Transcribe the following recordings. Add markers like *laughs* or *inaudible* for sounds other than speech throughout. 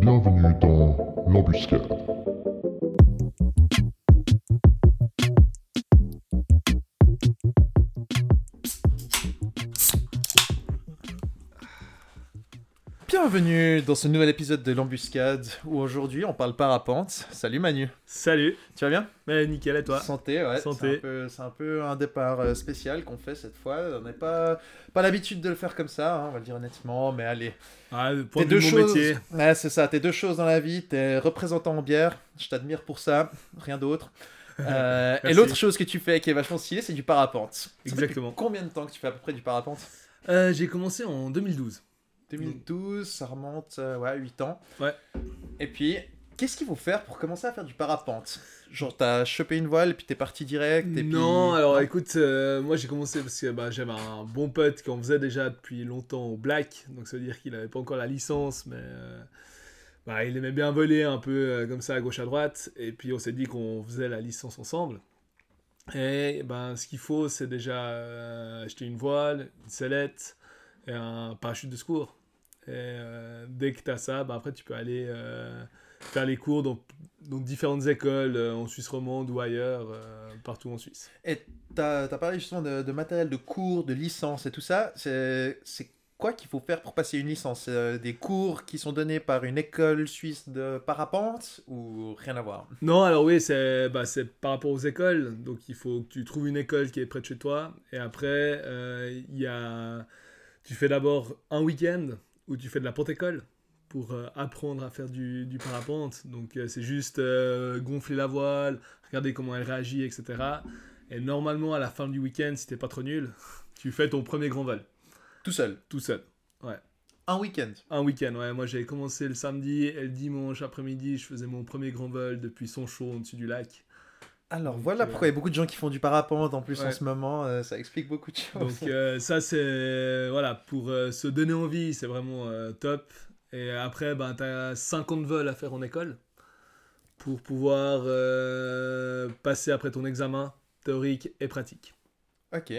Bienvenue dans l'embuscade. Bienvenue dans ce nouvel épisode de l'embuscade où aujourd'hui on parle parapente. Salut Manu, Salut, tu vas bien? Mais nickel et toi? Santé, ouais. Santé. C'est un peu- un, peu un départ euh, spécial qu'on fait cette fois. On n'a pas, pas l'habitude de le faire comme ça, hein, on va le dire honnêtement, mais allez. ah, Pour Tes deux choses. métier. Ouais, c'est ça, t'es deux choses dans la vie. T'es représentant en bière, je t'admire pour ça, rien d'autre. *laughs* Euh, et l'autre chose que tu fais qui est vachement stylée, c'est du parapente. Exactement. Combien de temps que tu fais à peu près du parapente? Euh, J'ai commencé en 2012. 2012, ça remonte, euh, ouais, 8 ans. Ouais. Et puis, qu'est-ce qu'il faut faire pour commencer à faire du parapente? Genre, t'as chopé une voile, puis t'es parti direct, et Non, puis... alors écoute, euh, moi j'ai commencé parce que bah, j'avais un bon pote qui en faisait déjà depuis longtemps au black, donc ça veut dire qu'il avait pas encore la licence, mais euh, bah, il aimait bien voler un peu euh, comme ça à gauche à droite, et puis on s'est dit qu'on faisait la licence ensemble. Et ben, ce qu'il faut, c'est déjà acheter une voile, une sellette et un parachute de secours. Et euh, dès que tu as ça, bah, après tu peux aller euh, faire les cours dans, dans différentes écoles euh, en Suisse romande ou ailleurs, euh, partout en Suisse. Et t'as as parlé justement de, de matériel de cours, de licence et tout ça. C'est quoi qu'il faut faire pour passer une licence? Des cours qui sont donnés par une école suisse de parapente ou rien à voir? Non, alors oui, c'est bah, c'est par rapport aux écoles. Donc il faut que tu trouves une école qui est près de chez toi. Et après, il y a... tu fais d'abord un week-end où tu fais de la porte-école pour euh, apprendre à faire du, du parapente. Donc euh, c'est juste euh, gonfler la voile, regarder comment elle réagit, etc. Et normalement, à la fin du week-end, si t'es pas trop nul, *laughs* tu fais ton premier grand vol, Tout seul tout seul. Un week-end Un week-end, ouais. Moi, j'ai commencé le samedi et le dimanche après-midi, je faisais mon premier grand vol depuis son chaud au-dessus du lac. Alors Donc, voilà euh, pourquoi il y a beaucoup de gens qui font du parapente en plus en ce moment. euh, ça explique beaucoup de choses. Donc euh, ça c'est voilà pour se donner envie, c'est vraiment top. Et après ben tu as 50 vols à faire en école pour pouvoir passer après ton examen théorique et pratique. Ok.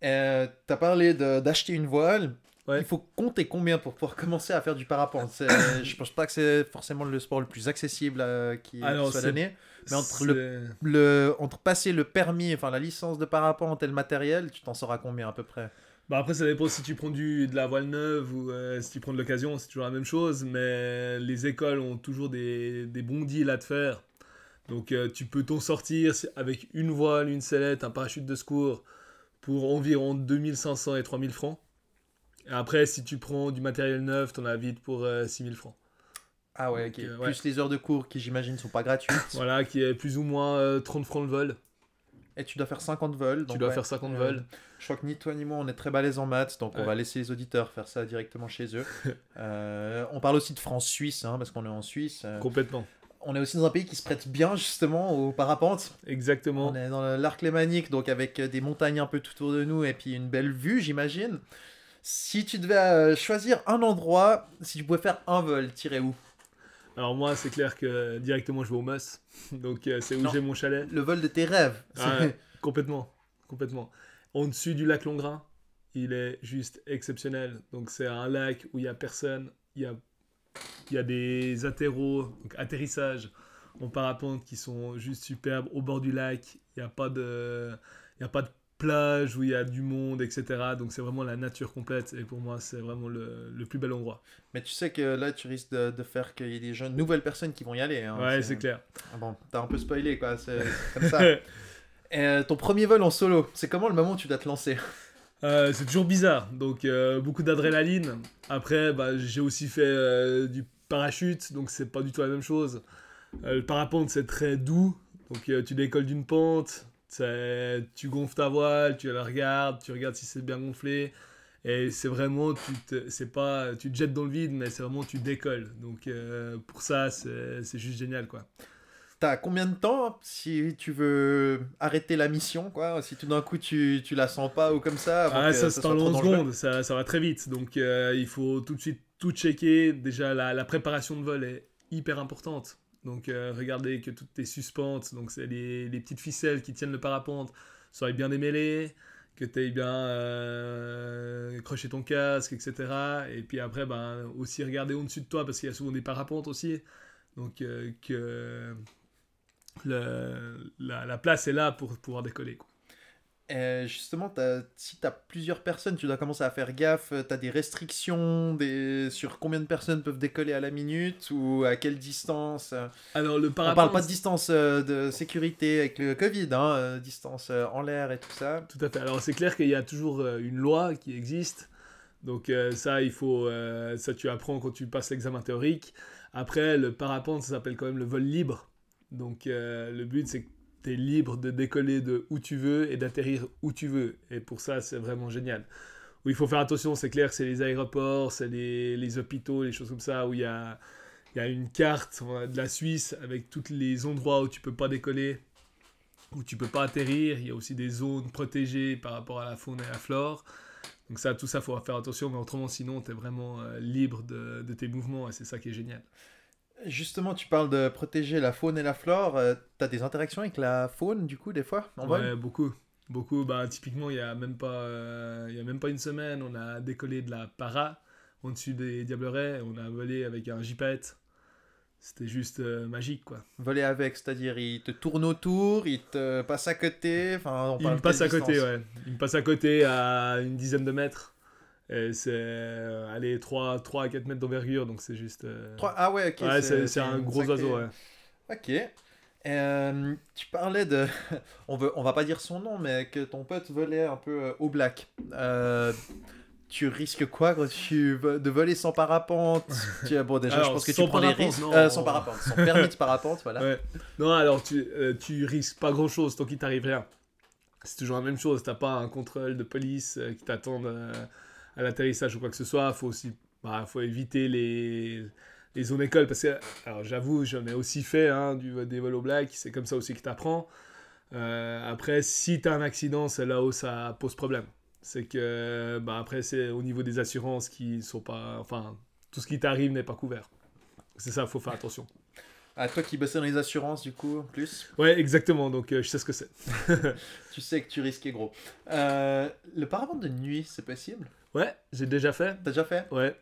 T'as parlé de- d'acheter une voile. Ouais. Il faut compter combien pour pouvoir *laughs* commencer à faire du parapente C'est- *coughs* Je pense pas que c'est forcément le sport le plus accessible euh, qui Alors, soit donné. Mais entre C'est- Le, entre passer le permis, enfin la licence de parapente et le matériel, tu t'en sauras combien à peu près? Bah après ça dépend si tu prends du, de la voile neuve ou euh, si tu prends de l'occasion, c'est toujours la même chose, mais les écoles ont toujours des, des bons deals à te faire. Donc euh, tu peux t'en sortir avec une voile, une sellette, un parachute de secours pour environ 2500 et 3000 francs. Après si tu prends du matériel neuf, t'en as vite pour euh, 6000 francs. Ah ouais, Donc, ok. euh, ouais. Plus les heures de cours qui j'imagine sont pas gratuites. *coughs* Voilà, qui est plus ou moins euh, 30 francs le vol. Et tu dois faire 50 vols. Tu donc dois ouais. faire 50 Euh, vols. Je crois que ni toi ni moi on est très balèze en maths, donc on va laisser les auditeurs faire ça directement chez eux. *laughs* Euh, on parle aussi de France-Suisse, hein, parce qu'on est en Suisse. Euh, Complètement. on est aussi dans un pays qui se prête bien justement aux parapentes. Exactement. On est dans l'arc lémanique, donc avec euh, des montagnes un peu tout autour de nous et puis une belle vue, j'imagine. Si tu devais euh, choisir un endroit, si tu pouvais faire un vol, tirer où? Alors moi c'est clair que directement je vais au Mus. Donc euh, c'est où j'ai mon chalet. Le vol de tes rêves. Ah ouais, complètement, complètement. Au-dessus du lac Longrin, il est juste exceptionnel. Donc c'est un lac où il y a personne, il y a, il y a des atterros, donc atterrissages en parapente qui sont juste superbes au bord du lac. Il n'y a pas de, il y a pas de plage où il y a du monde, etc. Donc c'est vraiment la nature complète et pour moi c'est vraiment le, le plus bel endroit. Mais tu sais que là, tu risques de, de faire qu'il y ait des jeunes, nouvelles personnes qui vont y aller. hein. ouais, c'est clair. Ah Bon, t'as un peu spoilé quoi, c'est comme ça. *laughs* Et, euh, ton premier vol en solo, c'est comment le moment où tu dois te lancer? Euh, c'est toujours bizarre, donc euh, beaucoup d'adrénaline. Après, bah, j'ai aussi fait euh, du parachute, donc c'est pas du tout la même chose. Le parapente, c'est très doux, donc tu décolles d'une pente, tu gonfles ta voile, tu la regardes, tu regardes si c'est bien gonflé, et c'est vraiment, tu te, c'est pas, tu te jettes dans le vide, mais c'est vraiment, tu décolles. Donc euh, pour ça, c'est c'est juste génial, quoi. T'as combien de temps si tu veux arrêter la mission quoi? Si tout d'un coup tu, tu la sens pas ou comme ça avant Ah, ça, c'est en soit trop 11 dangereux? secondes, ça, ça va très vite. Donc, euh, il faut tout de suite tout checker. Déjà, la, la préparation de vol est hyper importante. Donc, euh, regardez que toutes tes suspentes, donc c'est les, petites ficelles qui tiennent le parapente, soient bien démêlées, que tu aies bien euh, accroché ton casque, etc. Et puis après, ben, aussi regarder au-dessus de toi, parce qu'il y a souvent des parapentes aussi. Donc euh, que la, la place est là pour pouvoir décoller. Euh, justement, si tu as plusieurs personnes, tu dois commencer à faire gaffe. Tu as des restrictions des... sur combien de personnes peuvent décoller à la minute ou à quelle distance. euh. Alors le On parapente... parle pas de distance euh, de sécurité avec le Covid, hein, euh, distance euh, en l'air et tout ça. Tout à fait. Alors c'est clair qu'il y a toujours euh, une loi qui existe. Donc euh, ça, il faut, euh, ça tu apprends quand tu passes l'examen théorique. Après, le parapente, ça s'appelle quand même le vol libre. Donc euh, le but, c'est que tu es libre de décoller de où tu veux et d'atterrir où tu veux. Et pour ça, c'est vraiment génial. Où il faut faire attention, c'est clair, c'est les aéroports, c'est les, les hôpitaux, les choses comme ça, où il y a, y a une carte de la Suisse avec tous les endroits où tu peux pas décoller où tu peux pas atterrir. Il y a aussi des zones protégées par rapport à la faune et à la flore. Donc ça, tout ça, il faudra faire attention, mais autrement, sinon, tu es vraiment euh, libre de tes mouvements et c'est ça qui est génial. Justement, tu parles de protéger la faune et la flore. tu as des interactions avec la faune, du coup, des fois, en vol? Ouais, beaucoup. Beaucoup. Bah, typiquement, il y a même pas, euh, y a même pas une semaine, on a décollé de la para au-dessus des Diablerets. On a volé avec un gypaète. C'était juste euh, magique, quoi. Voler avec, c'est-à-dire il te tourne autour, il te passe à côté. Enfin, on Il me passe à côté, ouais. Il me passe à côté à une dizaine de mètres. Et c'est, euh, allez, 3, 3 à 4 mètres d'envergure, donc c'est juste... euh, Ah ouais, ok. ouais, c'est, un gros oiseau, ouais. Ok. Euh, tu parlais de. *laughs* on, veut, on va pas dire son nom, mais que ton pote volait un peu euh, au black. Euh, tu risques quoi quand tu de voler sans parapente? *laughs* Tu... Bon, déjà, Alors, je pense que tu prends parapente, risques. non. Euh, sans parapente, sans permis de parapente, voilà. Ouais. Non, alors tu, euh, tu risques pas grand chose tant qu'il t'arrive rien. C'est toujours la même chose. T'as pas un contrôle de police euh, qui t'attend euh, à l'atterrissage ou quoi que ce soit. Faut aussi, bah, faut éviter les, les zones écoles parce que, alors j'avoue, j'en ai aussi fait hein, du, des vols au black. C'est comme ça aussi que t'apprends. Euh, après, si t'as un accident, c'est là où ça pose problème. C'est que, bah, après, c'est au niveau des assurances qui sont pas, enfin, tout ce qui t'arrive n'est pas couvert. C'est ça, faut faire attention. À toi qui bossais dans les assurances, du coup, en plus, Ouais, exactement. Donc, euh, je sais ce que c'est. *laughs* tu sais que tu risquais gros. Euh, le parapente de nuit, c'est possible? Ouais, j'ai déjà fait. T'as déjà fait Ouais.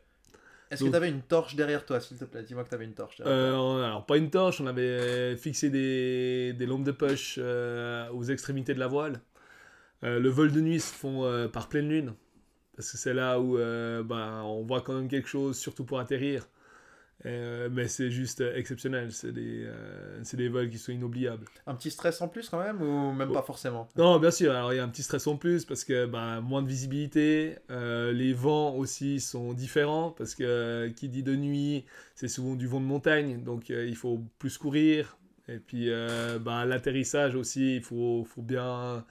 Est-ce que Donc- t'avais une torche derrière toi, s'il te plaît? Dis-moi que t'avais une torche. Euh, alors, pas une torche, on avait fixé des, des lampes de poche euh, aux extrémités de la voile. Euh, le vol de nuit se font euh, par pleine lune. Parce que c'est là où euh, bah, on voit quand même quelque chose, surtout pour atterrir. Euh, mais c'est juste euh, exceptionnel. C'est des, euh, des vols qui sont inoubliables. Un petit stress en plus quand même, ou même Oh. pas forcément? Non, bien sûr. Alors, il y a un petit stress en plus parce que bah, moins de visibilité. euh, les vents aussi sont différents parce que qui dit de nuit, c'est souvent du vent de montagne. Donc, il faut plus courir. Et puis, bah, l'atterrissage aussi, il faut, faut, bien,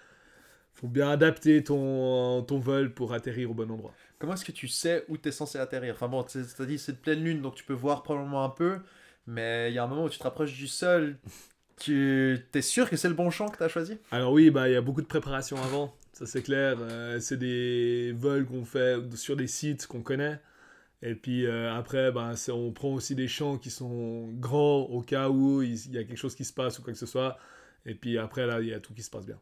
faut bien adapter ton, ton vol pour atterrir au bon endroit. Comment est-ce que tu sais où tu es censé atterrir? Enfin bon, c'est- c'est-à-dire c'est de pleine lune, donc tu peux voir probablement un peu, mais il y a un moment où tu te rapproches du sol, tu es sûr que c'est le bon champ que tu as choisi? Alors oui, bah il y a beaucoup de préparation avant, ça c'est clair. Euh, c'est des vols qu'on fait sur des sites qu'on connaît. Et puis euh, après, bah, on prend aussi des champs qui sont grands au cas où il y a quelque chose qui se passe ou quoi que ce soit. Et puis après, là, il y a tout qui se passe bien.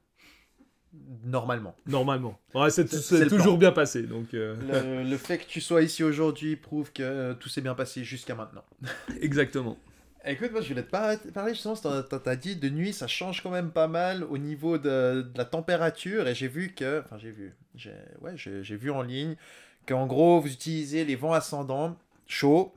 Normalement. Normalement. Ouais, c'est toujours bien passé. Donc, euh, Le, le fait que tu sois ici aujourd'hui prouve que euh, tout s'est bien passé jusqu'à maintenant. *laughs* exactement. Écoute, moi je voulais te par- parler justement, t'as t'as dit de nuit ça change quand même pas mal au niveau de, de la température et j'ai vu que, enfin j'ai vu, j'ai ouais, j'ai vu en ligne qu'en gros vous utilisez les vents ascendants chauds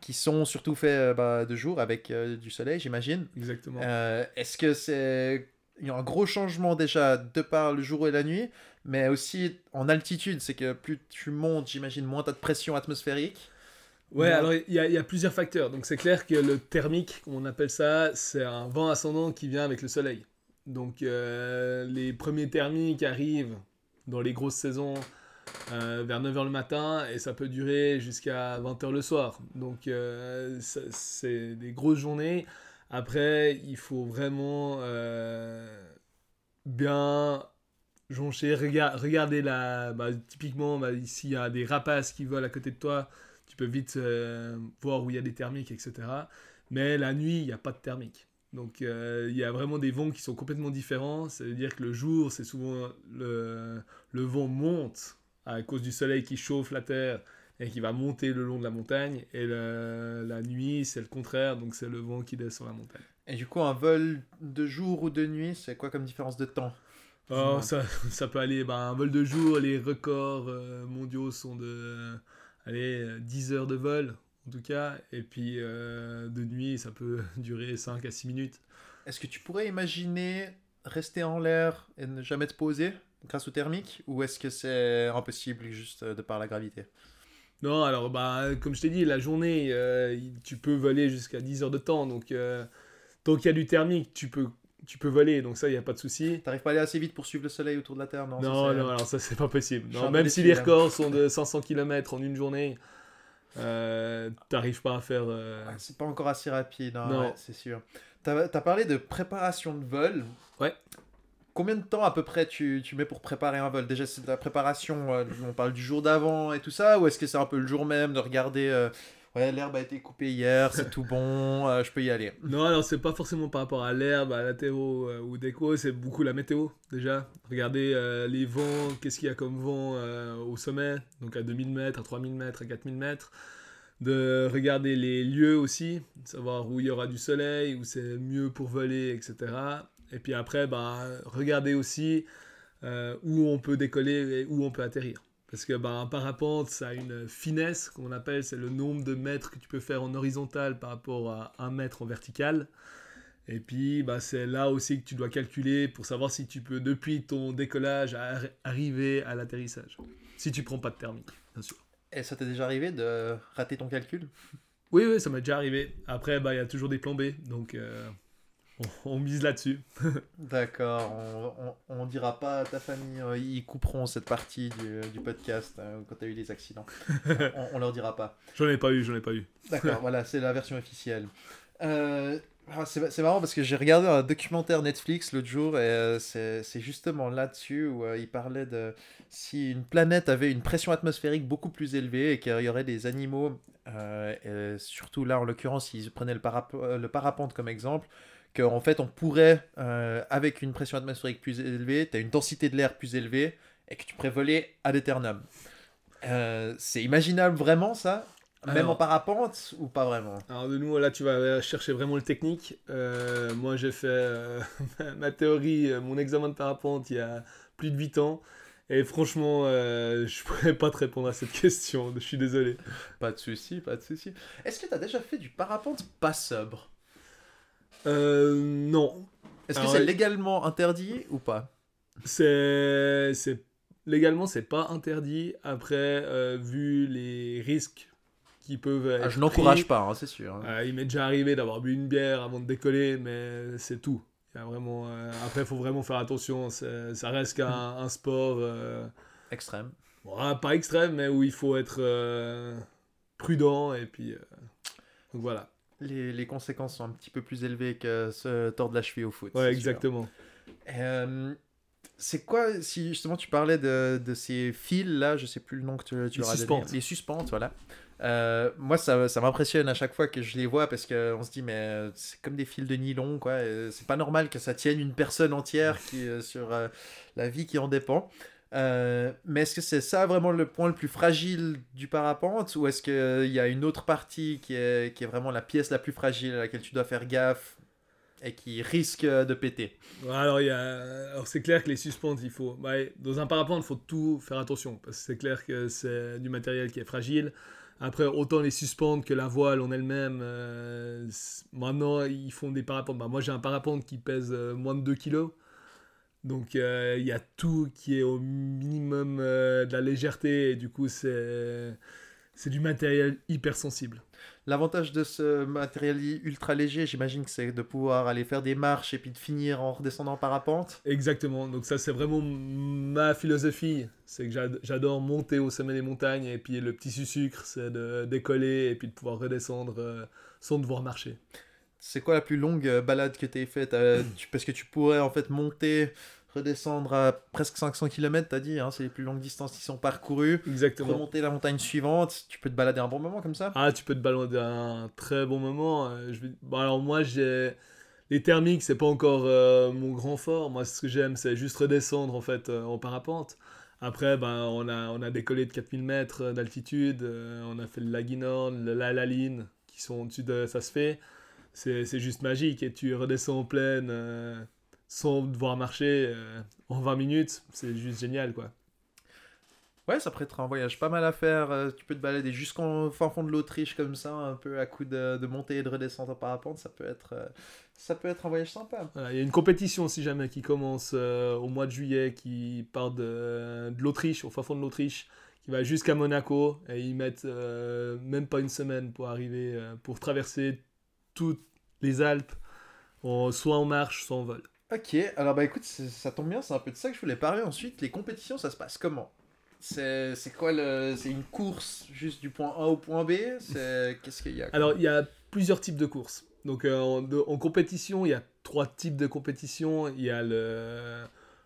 qui sont surtout faits euh, bah, de jour avec euh, du soleil j'imagine. Exactement. Euh, Est-ce que c'est il y a un gros changement déjà de par le jour et la nuit, mais aussi en altitude, c'est que plus tu montes, j'imagine moins t'as de pression atmosphérique. Ouais, Ouais. alors il y, a- il y a plusieurs facteurs. Donc c'est clair que le thermique, comme on appelle ça, c'est un vent ascendant qui vient avec le soleil. Donc euh, les premiers thermiques arrivent dans les grosses saisons euh, vers 9h le matin et ça peut durer jusqu'à 20h le soir. Donc euh, c'est des grosses journées. Après, il faut vraiment euh, bien joncher, rega- regarder la... bah, typiquement, bah, s'il y a des rapaces qui volent à côté de toi, tu peux vite euh, voir où il y a des thermiques, etc. Mais la nuit, il n'y a pas de thermique. Donc euh, il y a vraiment des vents qui sont complètement différents. Ça veut dire que le jour, c'est souvent le, le vent monte à cause du soleil qui chauffe la terre et qui va monter le long de la montagne. Et le- la nuit, c'est le contraire, donc c'est le vent qui descend la montagne. Et du coup, un vol de jour ou de nuit, c'est quoi comme différence de temps? Oh, ça, ça peut aller, bah, un vol de jour, les records euh, mondiaux sont de allez, euh, 10 heures de vol, en tout cas, et puis euh, de nuit, ça peut *laughs* durer 5 à 6 minutes. Est-ce que tu pourrais imaginer rester en l'air et ne jamais te poser grâce au thermique Ou est-ce que c'est impossible juste euh, de par la gravité? Non, alors, bah, comme je t'ai dit, la journée, euh, tu peux voler jusqu'à 10 heures de temps, donc euh, tant qu'il y a du thermique, tu peux, tu peux voler, donc ça, il n'y a pas de souci. T'arrives pas à aller assez vite pour suivre le soleil autour de la Terre Non, Non, non, alors ça, c'est pas possible. Non, même si les records sont de 500 km en une journée, euh, t'arrives pas à faire... Ah, C'est pas encore assez rapide, hein, Non. ouais, c'est sûr. T'as as parlé de préparation de vol. Ouais. Combien de temps à peu près tu, tu mets pour préparer un vol? Déjà, c'est de la préparation, euh, on parle du jour d'avant et tout ça, ou est-ce que c'est un peu le jour même de regarder, euh, ouais, l'herbe a été coupée hier, c'est tout bon, euh, je peux y aller? Non, alors c'est pas forcément par rapport à l'herbe, à la ou déco, c'est beaucoup la météo déjà. Regardez les vents, qu'est-ce qu'il y a comme vent au sommet, donc à 2000 mètres, à 3000 mètres, à 4000 mètres. De regarder les lieux aussi, savoir où il y aura du soleil, où c'est mieux pour voler, etc. Et puis après, bah, regarder aussi euh, où on peut décoller et où on peut atterrir. Parce que bah, un parapente, ça a une finesse qu'on appelle, c'est le nombre de mètres que tu peux faire en horizontal par rapport à un mètre en vertical. Et puis, bah, c'est là aussi que tu dois calculer pour savoir si tu peux, depuis ton décollage, arri- arriver à l'atterrissage. Si tu prends pas de thermique, bien sûr. Et ça t'est déjà arrivé de rater ton calcul? Oui, oui, ça m'est déjà arrivé. Après, bah, il y a toujours des plans B, donc euh, on, on mise là-dessus. D'accord, on, on, on dira pas à ta famille, euh, ils couperont cette partie du, du podcast euh, quand t'as eu des accidents. *laughs* on, leur dira pas. J'en ai pas eu, j'en ai pas eu. D'accord, *laughs* voilà, c'est la version officielle. Euh, ah, c'est c'est marrant parce que j'ai regardé un documentaire Netflix l'autre jour et euh, c'est c'est justement là-dessus où il parlait de si une planète avait une pression atmosphérique beaucoup plus élevée et qu'il y aurait des animaux, euh, et surtout là en l'occurrence, ils prenaient le, parap- le parapente comme exemple, qu'en fait on pourrait, euh, avec une pression atmosphérique plus élevée, tu as une densité de l'air plus élevée et que tu pourrais voler ad eternum. Euh, c'est imaginable vraiment ça? Même Alors- en parapente ou pas vraiment? Alors de nous, là, tu vas chercher vraiment le technique. Euh, moi, j'ai fait *laughs* ma théorie, mon examen de parapente il y a plus de 8 ans. Et franchement, euh, je pourrais pas te répondre à cette question. Je suis désolé. Pas de souci, pas de souci. Est-ce que tu as déjà fait du parapente pas sobre? Euh, non. Est-ce que c'est euh, légalement interdit ou pas C'est, légalement, c'est pas interdit. Après, euh, vu les risques qui peuvent être Ah, Je n'encourage pas, hein, c'est sûr. hein. euh, il m'est déjà arrivé d'avoir bu une bière avant de décoller, mais c'est tout. Il y a vraiment, euh, après, il faut vraiment faire attention. Ça reste qu'un un sport, Extrême. bon, ah, pas extrême, mais où il faut être prudent. Et puis, donc voilà. Les, les conséquences sont un petit peu plus élevées que se tordre la cheville au foot. Ouais, exactement. Euh, c'est quoi, si justement tu parlais de, de ces fils là, je sais plus le nom que tu, tu Les leur as donné. suspentes. Les suspentes, voilà. Euh, moi, ça, ça m'impressionne à chaque fois que je les vois parce qu'on se dit, mais euh, c'est comme des fils de nylon, quoi. C'est pas normal que ça tienne une personne entière qui, sur euh, la vie qui en dépend. Euh, mais est-ce que c'est ça vraiment le point le plus fragile du parapente ou est-ce qu'il y a une autre partie qui est, qui est vraiment la pièce la plus fragile à laquelle tu dois faire gaffe et qui risque de péter? Alors, a... alors c'est clair que les suspentes, il faut. dans un parapente, il faut tout faire attention. Parce que c'est clair que c'est du matériel qui est fragile. Après, autant les suspentes que la voile en elle-même. euh, maintenant, ils font des parapentes. Bah, moi, j'ai un parapente qui pèse euh, moins de 2 kg. Donc, euh, il y a tout qui est au minimum euh, de la légèreté. Et du coup, c'est. C'est du matériel hyper sensible. L'avantage de ce matériel ultra léger, j'imagine que c'est de pouvoir aller faire des marches et puis de finir en redescendant en parapente. Exactement, donc ça c'est vraiment ma philosophie, c'est que j'ad- j'adore monter au sommet des montagnes et puis le petit sucre c'est de décoller et puis de pouvoir redescendre euh, sans devoir marcher. C'est quoi la plus longue euh, balade que tu aies faite euh, Parce que tu pourrais en fait monter, redescendre à presque 500 km, t'as dit, hein, c'est les plus longues distances qui sont parcourues. Exactement. Remonter la montagne suivante, tu peux te balader un bon moment comme ça? Ah, tu peux te balader un très bon moment. euh, je vais... bon, alors moi j'ai les thermiques, c'est pas encore euh, mon grand fort. Moi, ce que j'aime, c'est juste redescendre en fait euh, en parapente. Après, ben, on, a, on a décollé de 4000 mètres d'altitude, euh, on a fait le Laguinorn, le Laline, qui sont au-dessus de ça se fait. C'est c'est juste magique et tu redescends en pleine euh, sans devoir marcher euh, en 20 minutes. C'est juste génial quoi. Ouais, ça pourrait être un voyage pas mal à faire. euh, Tu peux te balader jusqu'en fin fond de l'Autriche comme ça, un peu à coup de, de montée et de redescente en parapente. Ça peut être, euh, ça peut être un voyage sympa. Voilà, il y a une compétition, si jamais, qui commence euh, au mois de juillet, qui part de, de l'Autriche, au fin fond de l'Autriche, qui va jusqu'à Monaco, et ils mettent même pas une semaine pour arriver, pour traverser toutes les Alpes, en- soit en marche, soit en vol. Ok, alors bah écoute, ça tombe bien, c'est un peu de ça que je voulais parler ensuite. Les compétitions, ça se passe comment? C'est quoi le. C'est une course juste du point A au point B? C'est. Qu'est-ce qu'il y a Alors, il y a plusieurs types de courses. Donc, euh, en, de- en compétition, il y a trois types de compétition. Il y a le,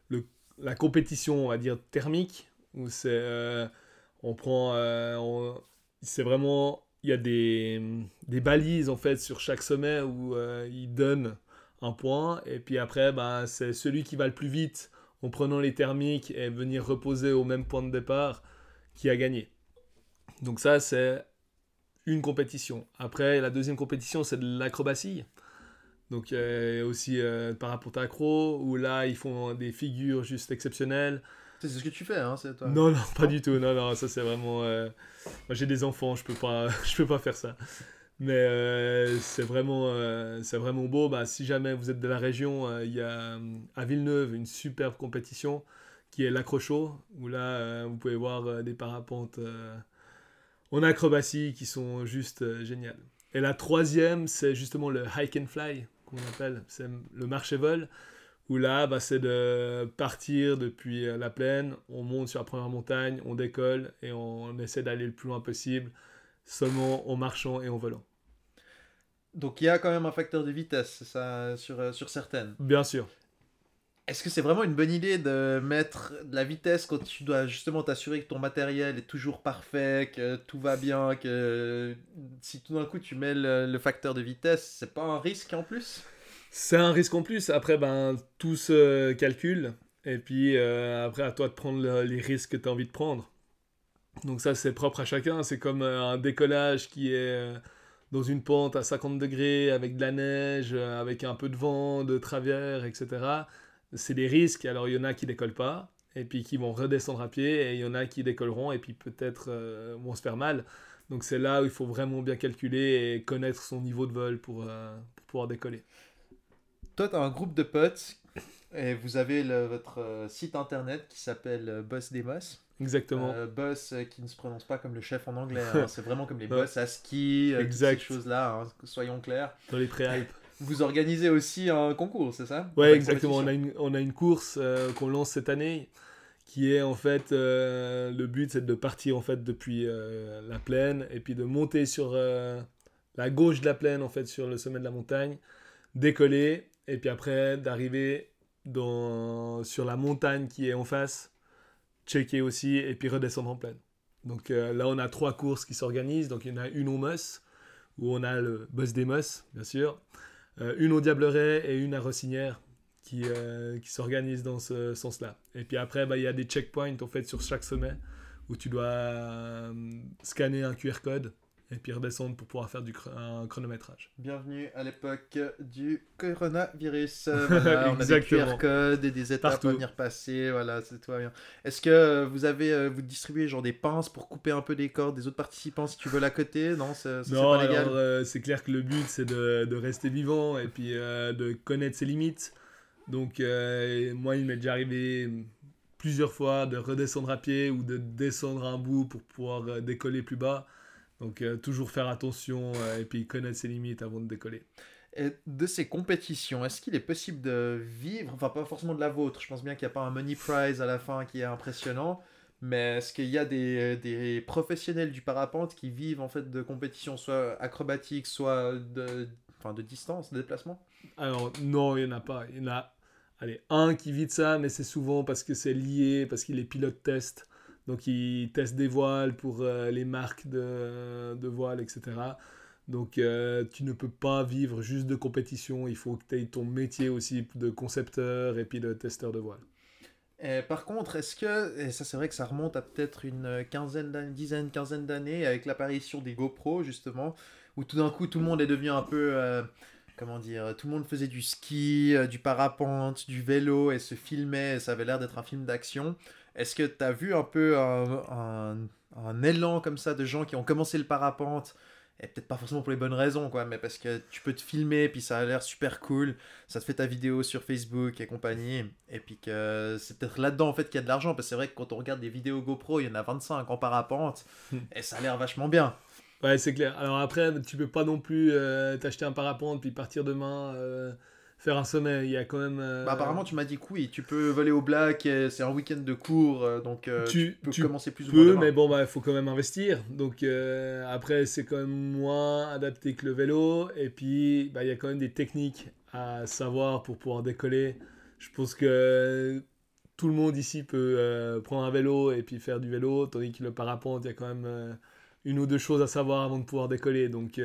le- la compétition, on va dire, thermique, où c'est. euh, on prend. euh, c'est vraiment. Il y a des, des balises, en fait, sur chaque sommet où euh, ils donnent un point. Et puis après, bah, c'est celui qui va le plus vite en prenant les thermiques et venir reposer au même point de départ qui a gagné. Donc, ça, c'est une compétition. Après, la deuxième compétition, c'est de l'acrobatie. Donc, euh, aussi euh, parapente accro, où là, ils font des figures juste exceptionnelles. C'est ce que tu fais, hein, c'est toi. Non, non, pas du tout. Non, non, ça, c'est vraiment... euh, Moi, j'ai des enfants, je peux pas, *laughs* je peux pas faire ça. Mais euh, c'est vraiment, euh, c'est vraiment beau. Bah, si jamais vous êtes de la région, il y a à Villeneuve une superbe compétition qui est l'accrochot, où là, vous pouvez voir des parapentes en acrobatie qui sont juste géniales. Et la troisième, c'est justement le hike and fly, qu'on appelle. C'est le marché-vol, où là, bah, c'est de partir depuis euh, la plaine, on monte sur la première montagne, on décolle et on essaie d'aller le plus loin possible, seulement en marchant et en volant. Donc il y a quand même un facteur de vitesse, ça, sur, euh, sur certaines. Bien sûr. Est-ce que c'est vraiment une bonne idée de mettre de la vitesse quand tu dois justement t'assurer que ton matériel est toujours parfait, que tout va bien, que si tout d'un coup tu mets le, le facteur de vitesse, c'est pas un risque en plus? C'est un risque en plus. Après, ben, tout se calcule. Et puis, euh, après, à toi de prendre le- les risques que tu as envie de prendre. Donc ça, c'est propre à chacun. C'est comme euh, un décollage qui est euh, dans une pente à 50 degrés, avec de la neige, avec un peu de vent, de travers, etc. C'est des risques. Alors, il y en a qui décollent pas, et puis qui vont redescendre à pied, et il y en a qui décolleront, et puis peut-être euh, vont se faire mal. Donc c'est là où il faut vraiment bien calculer et connaître son niveau de vol pour, pour pouvoir décoller. Toi, tu as un groupe de potes et vous avez le- votre euh, site internet qui s'appelle euh, Boss Demos. Exactement. Euh, boss qui ne se prononce pas comme le chef en anglais, hein. *laughs* c'est vraiment comme les boss à ski, Exact. ces choses-là, hein, soyons clairs. Dans les pré-Alpes. Vous organisez aussi un concours, c'est ça? Ouais, exactement. On a une, on a une course euh, qu'on lance cette année qui est en fait euh, le but c'est de partir en fait depuis euh, la plaine et puis de monter sur euh, la gauche de la plaine en fait sur le sommet de la montagne, décoller et puis après d'arriver dans sur la montagne qui est en face, checker aussi et puis redescendre en plaine. Donc euh, là on a trois courses qui s'organisent. Donc il y en a une au Moss où on a le Boss des Moss bien sûr. Euh, une au Diableret et une à Rossinière qui, euh, qui s'organisent dans ce sens-là. Et puis après, bah, il y a des checkpoints en fait sur chaque sommet où tu dois scanner un QR code et puis redescendre pour pouvoir faire du un chronométrage. Bienvenue à l'époque du coronavirus. *laughs* Voilà, on a des. QR codes et des étapes Partout. à venir passer. Voilà, c'est tout bien. Est-ce que euh, vous avez euh, vous distribuez genre des pinces pour couper un peu les cordes des autres participants si tu veux la côté Non, ça, ça, c'est pas légal. euh, c'est clair que le but c'est de, de rester vivant et puis euh, de connaître ses limites. Donc euh, moi il m'est déjà arrivé plusieurs fois de redescendre à pied ou de descendre un bout pour pouvoir décoller plus bas. Donc euh, toujours faire attention euh, et puis connaître ses limites avant de décoller. Et de ces compétitions, est-ce qu'il est possible de vivre, enfin pas forcément de la vôtre, je pense bien qu'il n'y a pas un money prize à la fin qui est impressionnant, mais est-ce qu'il y a des, des professionnels du parapente qui vivent en fait de compétitions soit acrobatiques, soit de, enfin, de distance, de déplacement? Alors non, il n'y en a pas. Il y en a allez, un qui vit de ça, mais c'est souvent parce que c'est lié, parce qu'il est pilote test. Donc il teste des voiles pour euh, les marques de, de voiles, etc. Donc euh, tu ne peux pas vivre juste de compétition, il faut que tu aies ton métier aussi de concepteur et puis de testeur de voile. Et par contre, est-ce que, et ça c'est vrai que ça remonte à peut-être une quinzaine d'années, dizaine, quinzaine d'années, avec l'apparition des GoPro justement, où tout d'un coup tout le monde est devenu un peu, euh, comment dire, tout le monde faisait du ski, du parapente, du vélo et se filmait, ça avait l'air d'être un film d'action. Est-ce que tu as vu un peu un, un, un élan comme ça de gens qui ont commencé le parapente? Et peut-être pas forcément pour les bonnes raisons, quoi, mais parce que tu peux te filmer, puis ça a l'air super cool, ça te fait ta vidéo sur Facebook et compagnie, et puis que c'est peut-être là-dedans en fait qu'il y a de l'argent, parce que c'est vrai que quand on regarde des vidéos GoPro, il y en a 25 en parapente, *laughs* et ça a l'air vachement bien. Ouais, c'est clair. Alors après, tu peux pas non plus euh, t'acheter un parapente puis partir demain euh, faire un sommet. Il y a quand même. euh, Bah, apparemment, tu m'as dit que oui, tu peux voler au black, c'est un week-end de cours, euh, donc euh, tu, Tu- peux tu commencer plus ou moins peu, demain. mais bon, bah, il faut quand même investir. Donc euh, après, c'est quand même moins adapté que le vélo. Et puis, bah, il y a quand même des techniques à savoir pour pouvoir décoller. Je pense que tout le monde ici peut prendre un vélo et puis faire du vélo, tandis que le parapente, il y a quand même une ou deux choses à savoir avant de pouvoir décoller. Donc,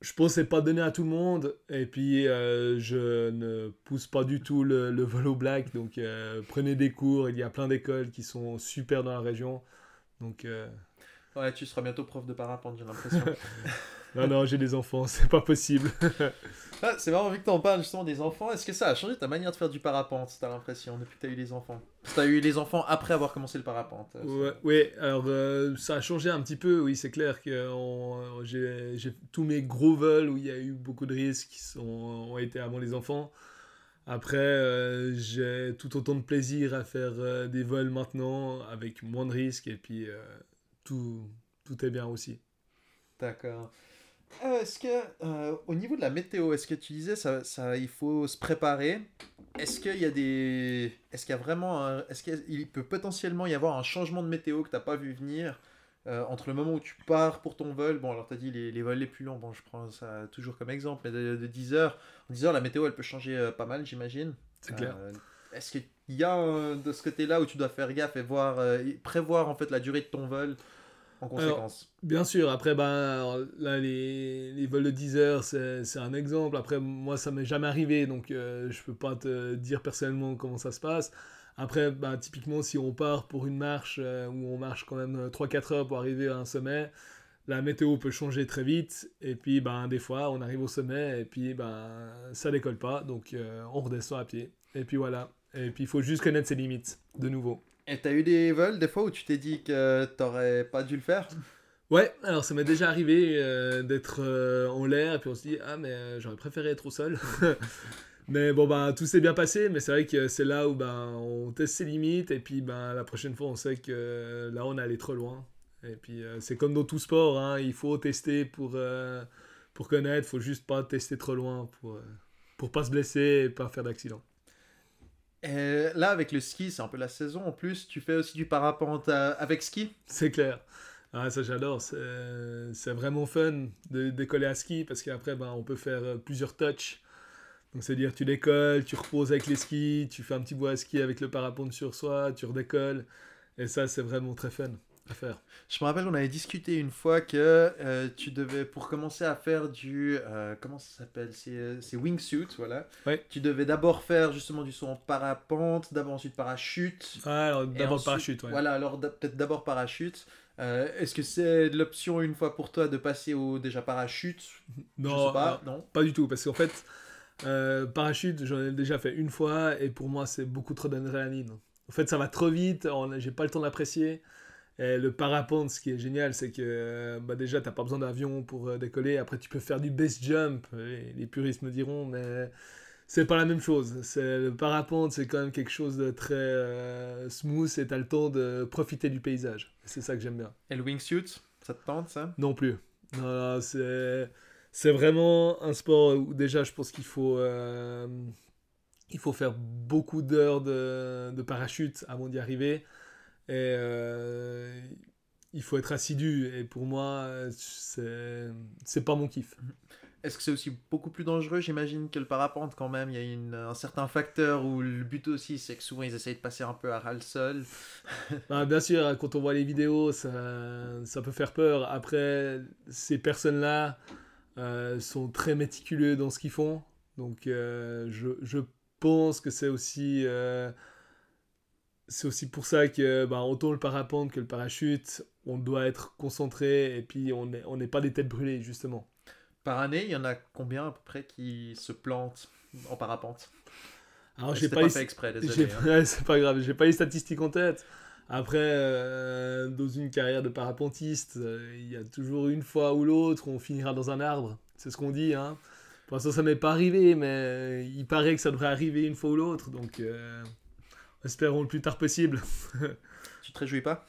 je, pense que c'est pas donné à tout le monde. Et puis, euh, je ne pousse pas du tout le, le vélo black. Donc, euh, prenez des cours. Il y a plein d'écoles qui sont super dans la région. Donc, euh, Ouais, tu seras bientôt prof de parapente, j'ai l'impression. *laughs* non, non, j'ai des enfants, *laughs* c'est pas possible. *laughs* Ah, c'est marrant, vu que t'en parles justement des enfants, est-ce que ça a changé ta manière de faire du parapente, t'as l'impression, depuis que t'as eu les enfants? T'as eu les enfants après avoir commencé le parapente euh, Ouais, ouais, alors euh, ça a changé un petit peu, oui, c'est clair que on- j'ai j'ai- tous mes gros vols où il y a eu beaucoup de risques qui sont, ont été avant les enfants. Après, euh, j'ai tout autant de plaisir à faire euh, des vols maintenant avec moins de risques et puis euh, tout, tout est bien aussi. D'accord. Euh, est-ce que, euh, au niveau de la météo, est-ce que tu disais, ça, ça, il faut se préparer? Est-ce qu'il y a des... Est-ce qu'il y a vraiment... un- Est-ce qu'il peut potentiellement y avoir un changement de météo que t'as pas vu venir euh, entre le moment où tu pars pour ton vol, bon alors t'as dit les, les vols les plus longs, bon je prends ça toujours comme exemple, mais de, de 10 heures, en 10 heures la météo elle peut changer pas mal j'imagine. C'est clair. Est-ce qu'il y a de ce côté-là où tu dois faire gaffe et voir, et prévoir en fait la durée de ton vol en conséquence Bien sûr, après, ben, là, les, les vols de 10 heures, c'est c'est un exemple. Après, moi, ça m'est jamais arrivé, donc euh, je peux pas te dire personnellement comment ça se passe. Après, ben, typiquement, si on part pour une marche euh, où on marche quand même 3-4 heures pour arriver à un sommet, la météo peut changer très vite. Et puis, ben, des fois, on arrive au sommet et puis ben, ça décolle pas, donc euh, on redescend à pied. Et puis voilà. Et puis, il faut juste connaître ses limites, de nouveau. Et t'as eu des vols des fois où tu t'es dit que t'aurais pas dû le faire? Ouais, alors ça m'est déjà arrivé euh, d'être euh, en l'air et puis on se dit ah mais euh, j'aurais préféré être au sol. *laughs* mais bon bah tout s'est bien passé, mais c'est vrai que c'est là où ben on teste ses limites et puis ben la prochaine fois on sait que là on est allé trop loin. Et puis c'est comme dans tout sport, hein, il faut tester pour pour connaître, faut juste pas tester trop loin pour pour pas se blesser et pas faire d'accident. Et là avec le ski c'est un peu la saison en plus, tu fais aussi du parapente euh, avec ski C'est clair. Ah, ça j'adore, c'est vraiment fun de décoller à ski parce qu'après ben, on peut faire euh, plusieurs touches. Donc c'est-à-dire tu décolles, tu reposes avec les skis, tu fais un petit bout à ski avec le parapente sur soi, tu redécolles. Et ça c'est vraiment très fun à faire. Je me rappelle, on avait discuté une fois que euh, tu devais, pour commencer à faire du. euh, comment ça s'appelle C'est euh, wingsuit, voilà. Ouais. Tu devais d'abord faire justement du saut en parapente, d'abord ensuite parachute. Ah, alors d'abord parachute, ouais. Voilà, alors peut-être d'abord parachute. Euh, Est-ce que c'est l'option une fois pour toi de passer au déjà parachute? *laughs* Je Non, sais pas, non. Pas du tout, parce qu'en fait, parachute, j'en ai déjà fait une fois, et pour moi, c'est beaucoup trop d'adrénaline. En fait, ça va trop vite, j'ai pas le temps d'apprécier. Et le parapente, ce qui est génial, c'est que euh, bah déjà, t'as pas besoin d'avion pour euh, décoller. Après, tu peux faire du base jump, et les puristes me diront, mais c'est pas la même chose. C'est le parapente, c'est quand même quelque chose de très euh, smooth, et t'as le temps de profiter du paysage. C'est ça que j'aime bien. Et le wingsuit, ça te tente ça? Non plus. Non, non, c'est c'est vraiment un sport où déjà je pense qu'il faut euh, il faut faire beaucoup d'heures de, de parachute avant d'y arriver et euh, il faut être assidu et pour moi c'est pas mon kiff. Est-ce que c'est aussi beaucoup plus dangereux J'imagine que le parapente, quand même, il y a une- un certain facteur où le but aussi, c'est que souvent ils essayent de passer un peu à ras le sol. Bah, *laughs* bien sûr, quand on voit les vidéos, ça, ça peut faire peur. Après, ces personnes-là euh, sont très méticuleux dans ce qu'ils font. Donc, euh, je, je pense que c'est aussi, euh, c'est aussi pour ça que, bah, autant le parapente que le parachute, on doit être concentré et puis on n'est on pas des têtes brûlées, justement. Par année, il y en a combien à peu près qui se plantent en parapente? Alors, j'ai pas, pas fait exprès, désolé. hein. *laughs* c'est pas grave, j'ai pas les statistiques en tête. Après, euh, dans une carrière de parapentiste, euh, il y a toujours une fois ou l'autre, on finira dans un arbre. C'est ce qu'on dit. Hein. Pour l'instant, ça m'est pas arrivé, mais il paraît que ça devrait arriver une fois ou l'autre. Donc, euh, espérons le plus tard possible. *laughs* Tu te réjouis pas?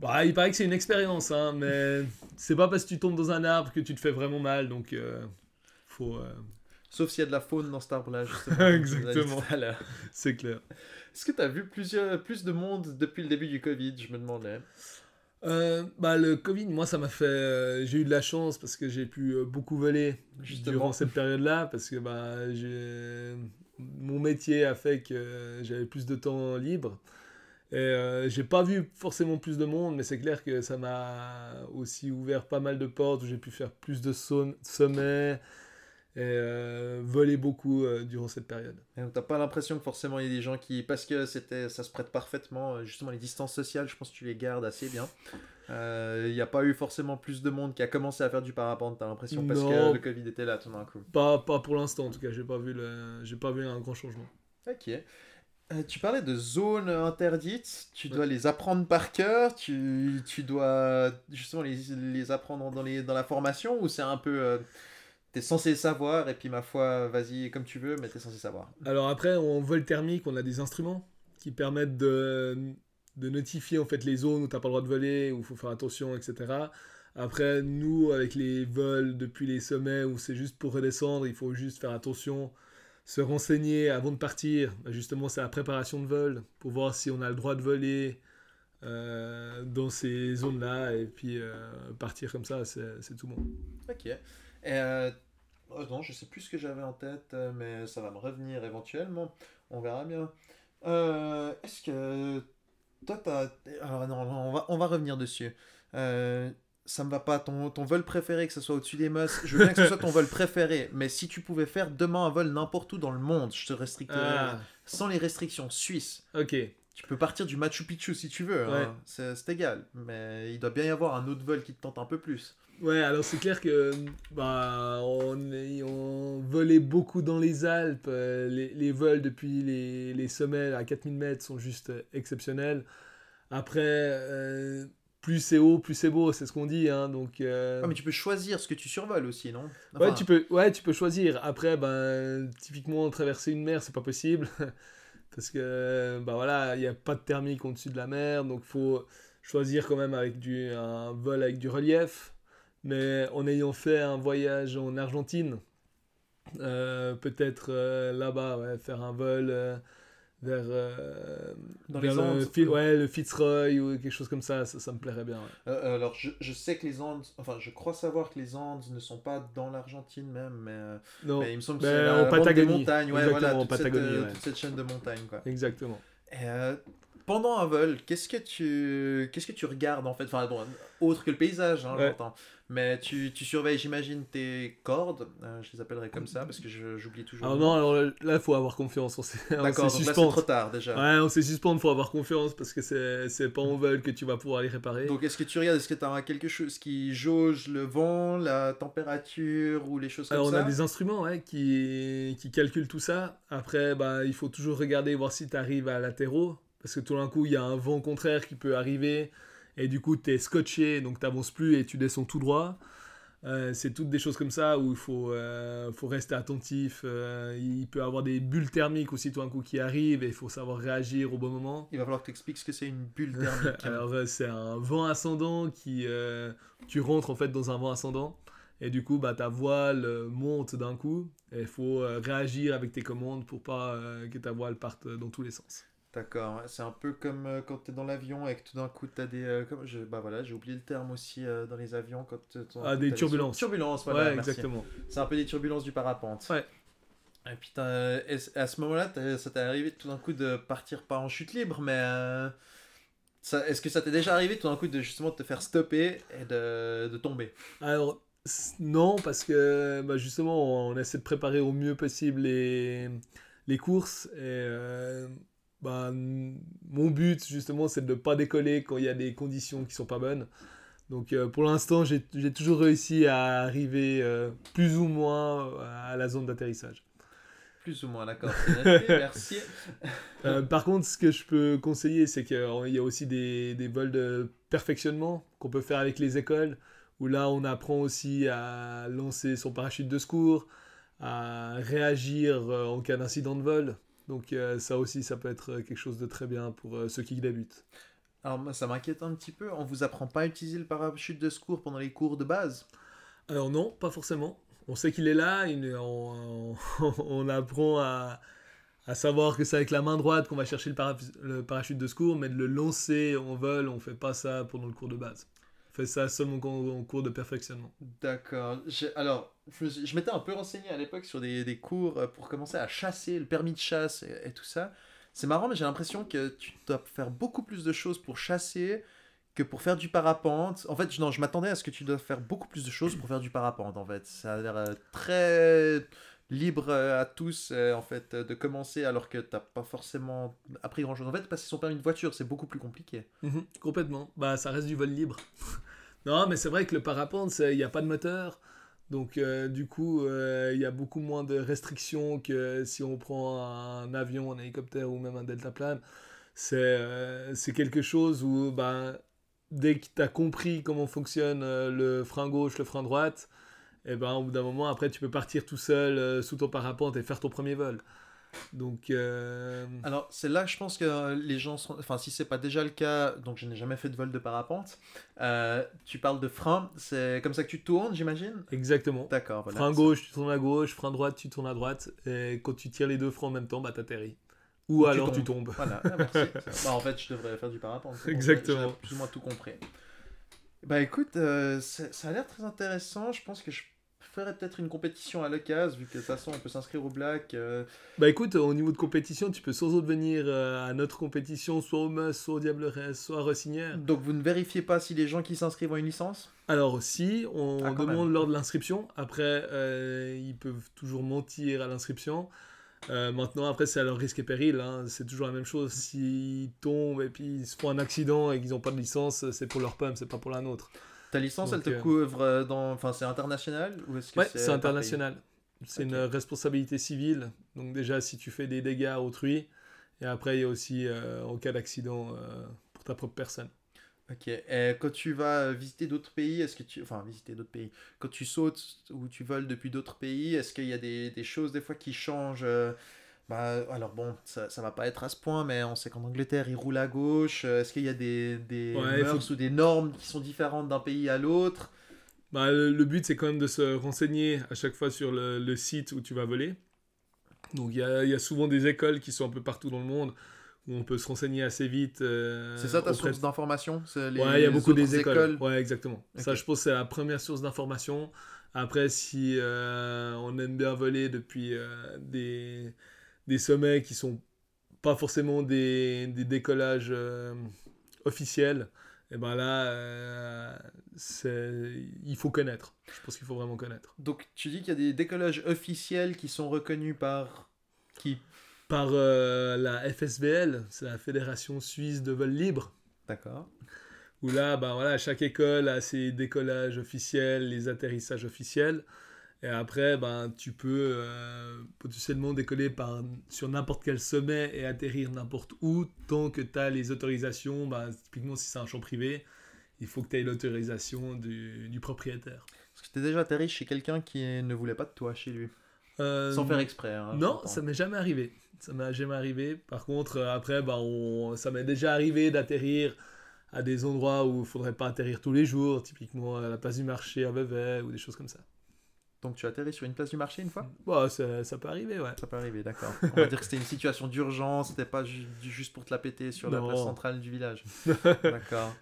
Bah, il paraît que c'est une expérience, hein, mais c'est pas parce que tu tombes dans un arbre que tu te fais vraiment mal. Donc, euh, faut. euh, Sauf s'il y a de la faune dans cet arbre-là, justement. *laughs* Exactement. C'est clair. Est-ce que tu as vu plusieurs, plus de monde depuis le début du Covid? Je me demandais. Euh, bah, le Covid, moi, ça m'a fait. j'ai eu de la chance parce que j'ai pu beaucoup voler Justement. durant cette période-là. Parce que bah, j'ai... mon métier a fait que j'avais plus de temps libre. Et euh, j'ai pas vu forcément plus de monde, mais c'est clair que ça m'a aussi ouvert pas mal de portes où j'ai pu faire plus de som- sommets et euh, voler beaucoup euh, durant cette période. T'as pas l'impression que forcément il y a des gens qui. Parce que c'était, ça se prête parfaitement, euh, justement, les distances sociales, je pense que tu les gardes assez bien. Euh, Il n'y a pas eu forcément plus de monde qui a commencé à faire du parapente, t'as l'impression, parce que le Covid était là tout d'un coup. Pas, pas pour l'instant, en tout cas, j'ai pas vu, le... j'ai pas vu un grand changement. Ok. Euh, tu parlais de zones interdites, tu dois les apprendre par cœur, tu, tu dois justement les, les apprendre dans, les, dans la formation, ou c'est un peu. euh, t'es censé savoir, et puis ma foi, vas-y comme tu veux, mais t'es censé savoir. Alors après, en vol thermique, on a des instruments qui permettent de, de notifier en fait les zones où tu n'as pas le droit de voler, où il faut faire attention, etc. Après, nous, avec les vols depuis les sommets où c'est juste pour redescendre, il faut juste faire attention, se renseigner avant de partir. Bah, Justement, c'est la préparation de vol pour voir si on a le droit de voler euh, dans ces zones-là et puis euh, partir comme ça, c'est tout bon. Ok. Euh, oh non, je sais plus ce que j'avais en tête, euh, mais ça va me revenir éventuellement. On verra bien. Est-ce que toi, t'as... Alors non, on va, on va revenir dessus. Euh, ça me va pas. Ton, ton vol préféré, que ce soit au-dessus des Mosses, je veux bien que ce soit ton *laughs* vol préféré, mais si tu pouvais faire demain un vol n'importe où dans le monde, je te restricterais Ah, sans les restrictions suisses. ok. Tu peux partir du Machu Picchu si tu veux, hein. Ouais. c'est égal, mais il doit bien y avoir un autre vol qui te tente un peu plus. Ouais, alors c'est clair que bah, on, est- on volait beaucoup dans les Alpes. euh, les, les vols depuis les, les sommets à 4000 mètres sont juste euh, exceptionnels. Après, euh, plus c'est haut, plus c'est beau, c'est ce qu'on dit. Hein, donc, euh, Ah, mais tu peux choisir ce que tu survoles aussi, non? Ouais, tu peux, ouais, tu peux choisir. Après, ben, typiquement, traverser une mer, c'est pas possible. *laughs* Parce que, bah voilà, il n'y a pas de thermique au-dessus de la mer. Donc, faut choisir quand même avec du, un vol avec du relief. Mais en ayant fait un voyage en Argentine, euh, peut-être euh, là-bas, ouais, faire un vol euh, vers, euh, Dans vers les le, Andes. Fi- ouais, le Fitzroy ou quelque chose comme ça, ça, ça me plairait bien. ouais. Euh, alors, je, je sais que les Andes, enfin, je crois savoir que les Andes ne sont pas dans l'Argentine même, mais, Non, mais il me semble que Ben, c'est en des Patagonie. montagnes, ouais, Exactement, voilà, en toute, Patagonie, ouais. toute cette chaîne de montagnes, quoi. exactement. Et, euh, pendant un vol, qu'est-ce que tu, qu'est-ce que tu regardes en fait, enfin, bon, autre que le paysage, hein, Ouais. j'entends, mais tu, tu surveilles, j'imagine, tes cordes, euh, je les appellerai comme ça parce que j'oublie toujours. Nom. non, alors là, il faut avoir confiance. On on D'accord, c'est suspendre. trop tard déjà. Ouais, on sait suspendre, faut avoir confiance parce que c'est pas en vol que tu vas pouvoir les réparer. Donc est-ce que tu regardes, est-ce que tu as quelque chose qui jauge le vent, la température ou les choses comme Alors on ça a des instruments ouais, qui, qui calculent tout ça. Après, bah, il faut toujours regarder, voir si tu arrives à latéraux. Parce que tout d'un coup, il y a un vent contraire qui peut arriver. Et du coup, tu es scotché, donc tu n'avances plus et tu descends tout droit. Euh, c'est toutes des choses comme ça où il faut, euh, faut rester attentif. Euh, il peut y avoir des bulles thermiques aussi tout d'un coup qui arrivent et il faut savoir réagir au bon moment. Il va falloir que tu expliques ce que c'est une bulle thermique. *laughs* Alors c'est un vent ascendant qui tu rentres en fait dans un vent ascendant et du coup bah ta voile monte d'un coup et il faut réagir avec tes commandes pour pas que ta voile parte dans tous les sens. D'accord, c'est un peu comme euh, quand tu es dans l'avion et que tout d'un coup tu as des. euh, comme je, bah voilà, j'ai oublié le terme aussi euh, dans les avions quand d'un Ah, des turbulences. Turbulences, voilà. ouais, merci. exactement. C'est un peu des turbulences du parapente. Ouais. Et puis à ce moment-là, ça t'est arrivé tout d'un coup de partir pas en chute libre, mais euh, est-ce que ça t'est déjà arrivé tout d'un coup de justement te faire stopper et de, de tomber? Alors, non, parce que bah, justement, on essaie de préparer au mieux possible les, les courses. Et bah, mon but, justement, c'est de ne pas décoller quand il y a des conditions qui sont pas bonnes. Donc, euh, pour l'instant, j'ai toujours réussi à arriver euh, plus ou moins euh, à la zone d'atterrissage. Plus ou moins, d'accord. *laughs* merci. Euh, par contre, ce que je peux conseiller, c'est qu'il y a aussi des, des vols de perfectionnement qu'on peut faire avec les écoles, où là, on apprend aussi à lancer son parachute de secours, à réagir en cas d'incident de vol. Donc euh, ça aussi, ça peut être quelque chose de très bien pour euh, ceux qui débutent. Alors moi, ça m'inquiète un petit peu. On vous apprend pas à utiliser le parachute de secours pendant les cours de base? Alors non, pas forcément. On sait qu'il est là, on, on- *laughs* on apprend à, à savoir que c'est avec la main droite qu'on va chercher le, para- le parachute de secours, mais de le lancer en vol, on fait pas ça pendant le cours de base. Fait ça seulement en, cours de perfectionnement. D'accord. Alors, je, je m'étais un peu renseigné à l'époque sur des, des cours euh, pour commencer à chasser, le permis de chasse et, tout ça. C'est marrant, mais j'ai l'impression que tu dois faire beaucoup plus de choses pour chasser que pour faire du parapente. En fait, non, je m'attendais à ce que tu dois faire beaucoup plus de choses pour faire du parapente, en fait. Ça a l'air euh, très libre à tous, euh, en fait, euh, de commencer alors que t'as pas forcément appris grand-chose. En fait, passer son permis de voiture, c'est beaucoup plus compliqué. Mhm, complètement. Bah, ça reste du vol libre. *laughs* non, mais c'est vrai que le parapente, il n'y a pas de moteur. Donc, euh, du coup, il y a beaucoup moins de restrictions que si on prend un avion, un hélicoptère ou même un deltaplane. C'est c'est quelque chose où, bah, dès que tu as compris comment fonctionne le frein gauche, le frein droite, et ben, au bout d'un moment, après, tu peux partir tout seul euh, sous ton parapente et faire ton premier vol. Donc, euh, Alors, c'est là que je pense que les gens sont. Enfin, si c'est pas déjà le cas, donc je n'ai jamais fait de vol de parapente. euh, tu parles de frein, c'est comme ça que tu tournes, j'imagine? Exactement. D'accord, voilà. Frein gauche, tu tournes à gauche, frein droite, tu tournes à droite, et quand tu tires les deux freins en même temps, bah t'atterris. Ou alors tu tombes. tombes. Voilà, ah, merci. *laughs* bah, en fait, je devrais faire du parapente. Exactement. J'ai plus ou moins tout compris. Bah écoute, euh, ça a l'air très intéressant. Je pense que je ferais peut-être une compétition à l'occasion, vu que de toute façon, on peut s'inscrire au Black. euh, Bah écoute, au niveau de compétition, tu peux sans autre venir euh, à notre compétition, soit au Mus, soit au Diableresse, soit à Rossinière. Donc, vous ne vérifiez pas si les gens qui s'inscrivent ont une licence? Alors si, on Ah, demande même. lors de l'inscription. Après, euh, ils peuvent toujours mentir à l'inscription. Euh, maintenant, après, c'est à leur risque et péril. hein. C'est toujours la même chose. S'ils tombent et puis ils se font un accident et qu'ils n'ont pas de licence, c'est pour leur pomme, c'est pas pour la nôtre. Ta licence, Donc, elle te euh, couvre euh, dans. Enfin, c'est international ou est-ce que Ouais, c'est c'est par international. C'est une responsabilité civile. Donc déjà, si tu fais des dégâts à autrui, et après, il y a aussi euh, en cas d'accident euh, pour ta propre personne. Ok. Et quand tu vas visiter d'autres pays, est-ce que tu. Enfin, visiter d'autres pays. Quand tu sautes ou tu voles depuis d'autres pays, est-ce qu'il y a des, des choses des fois qui changent euh, bah, alors bon, ça, ça va pas être à ce point, mais on sait qu'en Angleterre, ils roulent à gauche. Euh, Est-ce qu'il y a des, des Ouais, faut- ou des normes qui sont différentes d'un pays à l'autre? Bah, le, but, c'est quand même de se renseigner à chaque fois sur le, le site où tu vas voler. Donc il y a, y a souvent des écoles qui sont un peu partout dans le monde où on peut se renseigner assez vite. euh, C'est ça ta source d'information? Ouais, il y a beaucoup des écoles. Ouais, exactement. Ça, je pense, que c'est la première source d'information. Après, si euh, on aime bien voler depuis euh, des, des sommets qui sont pas forcément des, des décollages euh, officiels, et ben là, euh, c'est- il faut connaître. Je pense qu'il faut vraiment connaître. Donc tu dis qu'il y a des décollages officiels qui sont reconnus par qui? Par euh, la FSVL, c'est la Fédération Suisse de Vol Libre. D'accord. où là, ben voilà, chaque école a ses décollages officiels, les atterrissages officiels. Et après, ben, tu peux euh, potentiellement décoller par, sur n'importe quel sommet et atterrir n'importe où, tant que tu as les autorisations. Ben, typiquement, si c'est un champ privé, il faut que tu aies l'autorisation du, du propriétaire. Est-ce que tu es déjà atterri chez quelqu'un qui ne voulait pas de toi chez lui Euh, Sans faire exprès. hein, Non, ça m'est jamais arrivé. Ça m'est jamais arrivé. Par contre, euh, après, on... ça m'est déjà arrivé d'atterrir à des endroits où il faudrait pas atterrir tous les jours, typiquement à la place du marché à Vevey ou des choses comme ça. Donc tu atterris sur une place du marché une fois? Bon, ça, ça peut arriver, ouais. Ça peut arriver, d'accord. On va dire que c'était une situation d'urgence, c'était pas ju- juste pour te la péter sur la place centrale du village. *laughs* d'accord.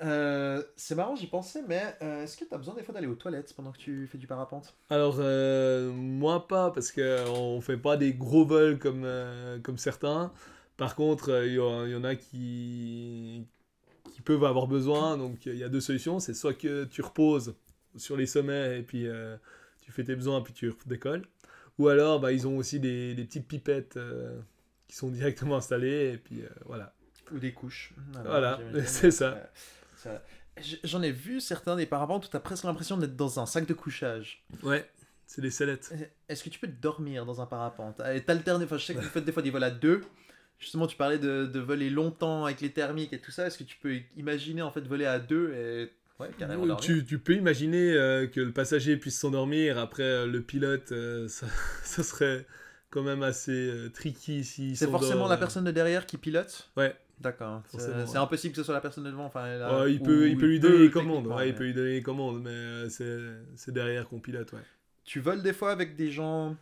Euh, c'est marrant, j'y pensais, mais euh, est-ce que tu as besoin des fois d'aller aux toilettes pendant que tu fais du parapente? Alors, euh, moi pas, parce qu'on fait pas des gros vols comme, comme certains. Par contre, il y, en- il y en a qui, qui peuvent avoir besoin. Donc, il y a deux solutions. C'est soit que tu reposes sur les sommets et puis tu fais tes besoins puis tu décolles. Ou alors, bah, ils ont aussi des, des petites pipettes euh, qui sont *laughs* directement installées. Et puis, euh, voilà. Ou des couches. Alors, Voilà, j'imagine. *laughs* c'est ça. J'en ai vu certains des parapentes où tu as presque l'impression d'être dans un sac de couchage. Ouais, c'est des sellettes. Euh, Est-ce que tu peux dormir dans un parapente? Et t'alterner, enfin je sais que vous faites des fois des vols à deux. Justement, tu parlais de, de voler longtemps avec les thermiques et tout ça. Est-ce que tu peux imaginer en fait voler à deux et ouais, carrément dormir Tu, tu peux imaginer euh, que le passager puisse s'endormir, après euh, le pilote, euh, *laughs* ça, ça serait quand même assez euh, tricky si C'est forcément la personne de derrière qui pilote? Ouais, D'accord. C'est Forcément, c'est impossible que ce soit la personne de devant. Enfin, là, Ouais, il, peut, il ou peut lui donner les commandes, ouais, il mais- peut lui donner les commandes, mais euh, c'est derrière qu'on pilote, ouais. Tu voles des fois avec des gens.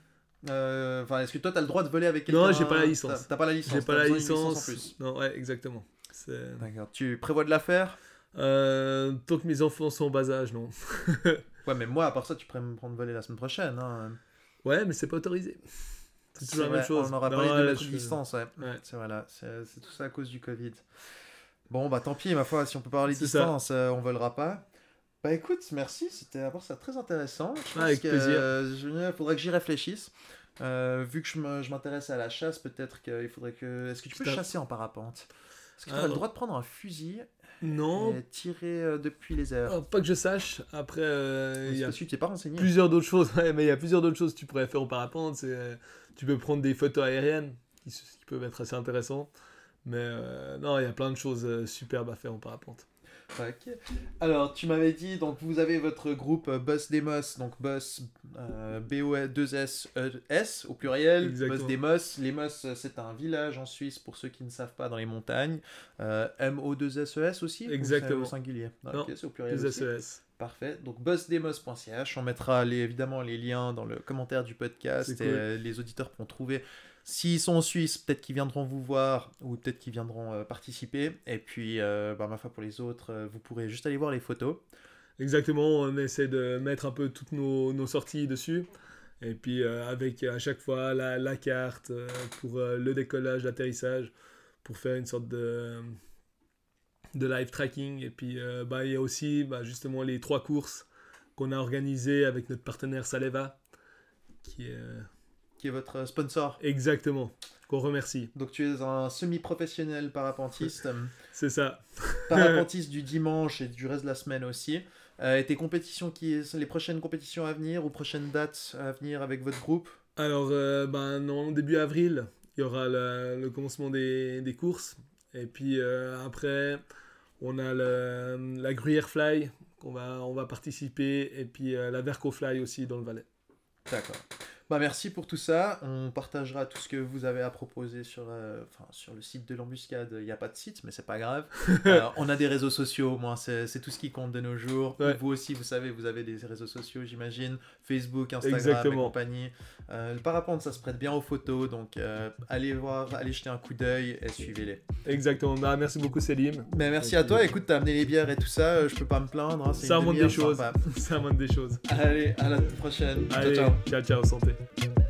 euh, Enfin, est-ce que toi, t'as le droit de voler avec quelqu'un? Non, j'ai pas la licence. T'as- pas la licence. J'ai pas la d'une licence. en plus. Non, ouais, exactement. D'accord. Tu prévois de la faire? Euh, tant que mes enfants sont en bas âge, non. *laughs* Ouais, mais moi, à part ça, tu pourrais me prendre voler la semaine prochaine. Hein. Ouais, mais c'est pas autorisé. C'est toujours la vrai, même chose. On pas eu de mettre je- de distance, ouais. Ouais. C'est voilà, c'est tout ça à cause du Covid. Bon, bah tant pis, ma foi, si on peut parler ça. distance, euh, on volera pas. Bah écoute, merci, c'était à part ça très intéressant. Je pense Avec que, plaisir. euh, faudrait que j'y réfléchisse. Euh, vu que je m'intéresse à la chasse, peut-être qu'il faudrait que. Est-ce que tu peux chasser en parapente? Est-ce que tu Ah, as le non. droit de prendre un fusil Non, tirer euh, depuis les airs euh, pas que je sache. Après, euh, il y a t'es pas renseigné. plusieurs d'autres choses. *laughs* Ouais, mais il y a plusieurs d'autres choses que tu pourrais faire au parapente. C'est, euh, tu peux prendre des photos aériennes qui, peuvent être assez intéressantes. Mais euh, non, il y a plein de choses euh, superbes à faire en parapente. Ok. Alors, tu m'avais dit, donc vous avez votre groupe euh, Boss Demos, donc Boss euh, B-O-2-S-S E au pluriel. Exactement. Boss Demos. Lemos, euh, c'est un village en Suisse pour ceux qui ne savent pas dans les montagnes. Euh, M-O-2-S-E-S aussi ou Exactement. au singulier? Non, c'est au pluriel. Les aussi. SES. Parfait. Donc bossdemos.ch, on mettra les, évidemment les liens dans le commentaire du podcast et cool. euh, les auditeurs pourront trouver. S'ils sont en Suisse, peut-être qu'ils viendront vous voir ou peut-être qu'ils viendront euh, participer. Et puis, euh, bah, ma foi, pour les autres, euh, vous pourrez juste aller voir les photos. Exactement, on essaie de mettre un peu toutes nos, sorties dessus. Et puis avec à chaque fois la, carte pour le décollage, l'atterrissage, pour faire une sorte de, live tracking. Et puis bah, il y a aussi bah, justement les trois courses qu'on a organisées avec notre partenaire Saleva, Qui est votre sponsor. exactement, qu'on remercie. Donc, tu es un semi-professionnel parapentiste. *laughs* C'est ça. *laughs* parapentiste du dimanche et du reste de la semaine aussi. Euh, et tes compétitions, qui, les prochaines compétitions à venir ou prochaines dates à venir avec votre groupe? Alors, euh, ben, non, début avril, il y aura le commencement des, des courses. Et puis euh, après, on a le- la Gruyère Fly, qu'on va, on va participer. Et puis euh, la Verco Fly aussi dans le Valais. D'accord. Bah merci pour tout ça. On partagera tout ce que vous avez à proposer sur, euh, enfin, sur le site de l'embuscade. Il n'y a pas de site, mais c'est pas grave. *laughs* Euh, on a des réseaux sociaux, au moins c'est tout ce qui compte de nos jours. Ouais. Vous aussi, vous savez, vous avez des réseaux sociaux, j'imagine. Facebook, Instagram Exactement. et compagnie. Euh, le parapente, ça se prête bien aux photos, donc euh, allez voir, allez jeter un coup d'œil et suivez-les. Exactement. Bah, merci beaucoup, Célim. Mais merci à toi. Écoute, t'as amené les bières et tout ça. Je peux pas me plaindre. hein, c'est Ça remonte des choses. sympa. *laughs* Ça montre des choses. Allez, à la prochaine. Allez, ciao, ciao. ciao, ciao, santé. Thank you.